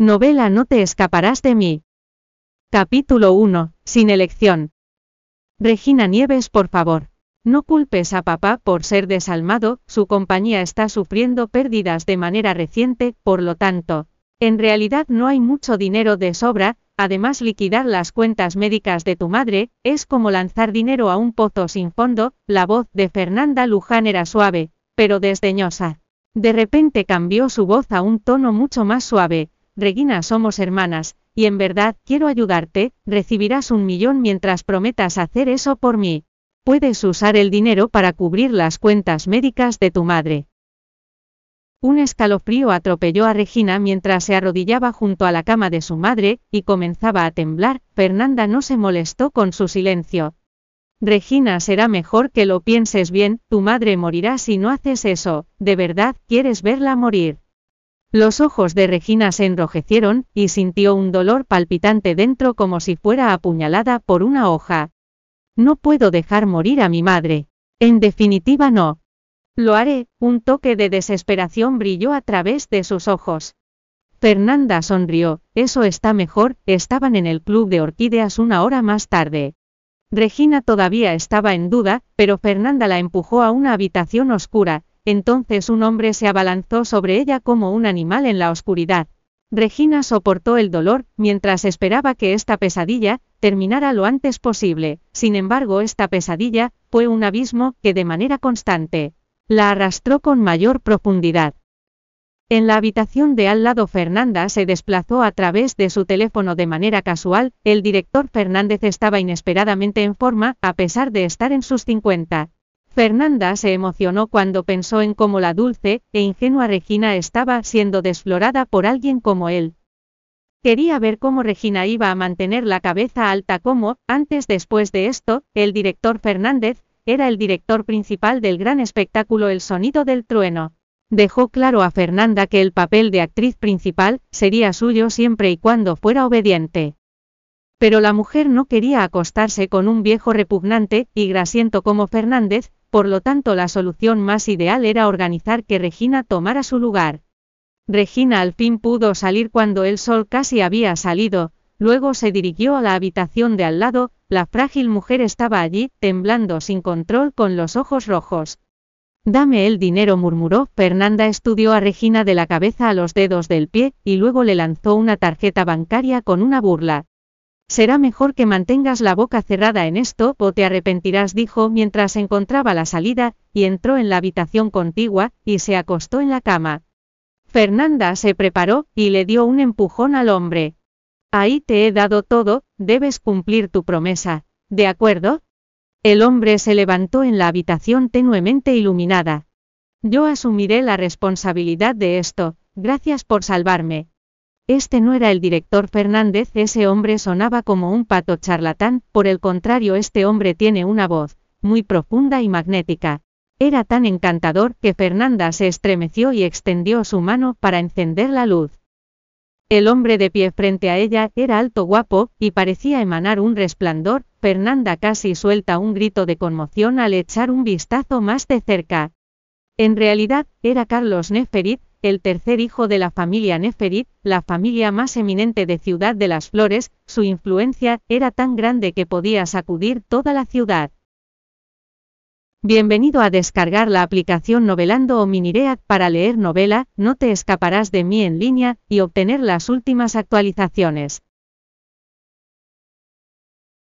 Novela No te escaparás de mí. Capítulo 1. Sin elección. Regina Nieves, por favor. No culpes a papá por ser desalmado, su compañía está sufriendo pérdidas de manera reciente, por lo tanto, en realidad no hay mucho dinero de sobra, además liquidar las cuentas médicas de tu madre, es como lanzar dinero a un pozo sin fondo, la voz de Fernanda Luján era suave, pero desdeñosa. De repente cambió su voz a un tono mucho más suave, Regina somos hermanas, y en verdad quiero ayudarte, recibirás un millón mientras prometas hacer eso por mí. Puedes usar el dinero para cubrir las cuentas médicas de tu madre. Un escalofrío atropelló a Regina mientras se arrodillaba junto a la cama de su madre, y comenzaba a temblar, Fernanda no se molestó con su silencio. Regina será mejor que lo pienses bien, tu madre morirá si no haces eso, ¿de verdad quieres verla morir? Los ojos de Regina se enrojecieron, y sintió un dolor palpitante dentro como si fuera apuñalada por una hoja. No puedo dejar morir a mi madre. En definitiva no. Lo haré, un toque de desesperación brilló a través de sus ojos. Fernanda sonrió, eso está mejor, estaban en el club de orquídeas una hora más tarde. Regina todavía estaba en duda, pero Fernanda la empujó a una habitación oscura, entonces un hombre se abalanzó sobre ella como un animal en la oscuridad. Regina soportó el dolor, mientras esperaba que esta pesadilla, terminara lo antes posible, sin embargo esta pesadilla, fue un abismo, que de manera constante, la arrastró con mayor profundidad. En la habitación de al lado Fernanda se desplazó a través de su teléfono de manera casual, el director Fernández estaba inesperadamente en forma, a pesar de estar en sus 50. Fernanda se emocionó cuando pensó en cómo la dulce e ingenua Regina estaba siendo desflorada por alguien como él. Quería ver cómo Regina iba a mantener la cabeza alta como, antes después de esto, el director Fernández, era el director principal del gran espectáculo El sonido del trueno. Dejó claro a Fernanda que el papel de actriz principal sería suyo siempre y cuando fuera obediente. Pero la mujer no quería acostarse con un viejo repugnante y grasiento como Fernández, por lo tanto la solución más ideal era organizar que Regina tomara su lugar. Regina al fin pudo salir cuando el sol casi había salido, luego se dirigió a la habitación de al lado, la frágil mujer estaba allí, temblando sin control con los ojos rojos. Dame el dinero, murmuró. Fernanda estudió a Regina de la cabeza a los dedos del pie, y luego le lanzó una tarjeta bancaria con una burla. Será mejor que mantengas la boca cerrada en esto o te arrepentirás, dijo mientras encontraba la salida, y entró en la habitación contigua, y se acostó en la cama. Fernanda se preparó, y le dio un empujón al hombre. Ahí te he dado todo, debes cumplir tu promesa, ¿de acuerdo? El hombre se levantó en la habitación tenuemente iluminada. Yo asumiré la responsabilidad de esto, gracias por salvarme, este no era el director Fernández, ese hombre sonaba como un pato charlatán, por el contrario este hombre tiene una voz, muy profunda y magnética. Era tan encantador que Fernanda se estremeció y extendió su mano para encender la luz. El hombre de pie frente a ella era alto guapo, y parecía emanar un resplandor, Fernanda casi suelta un grito de conmoción al echar un vistazo más de cerca. En realidad, era Carlos Neferit, el tercer hijo de la familia Neferit, la familia más eminente de Ciudad de las Flores, su influencia era tan grande que podía sacudir toda la ciudad. Bienvenido a descargar la aplicación Novelando o Miniread para leer novela, no te escaparás de mí en línea, y obtener las últimas actualizaciones.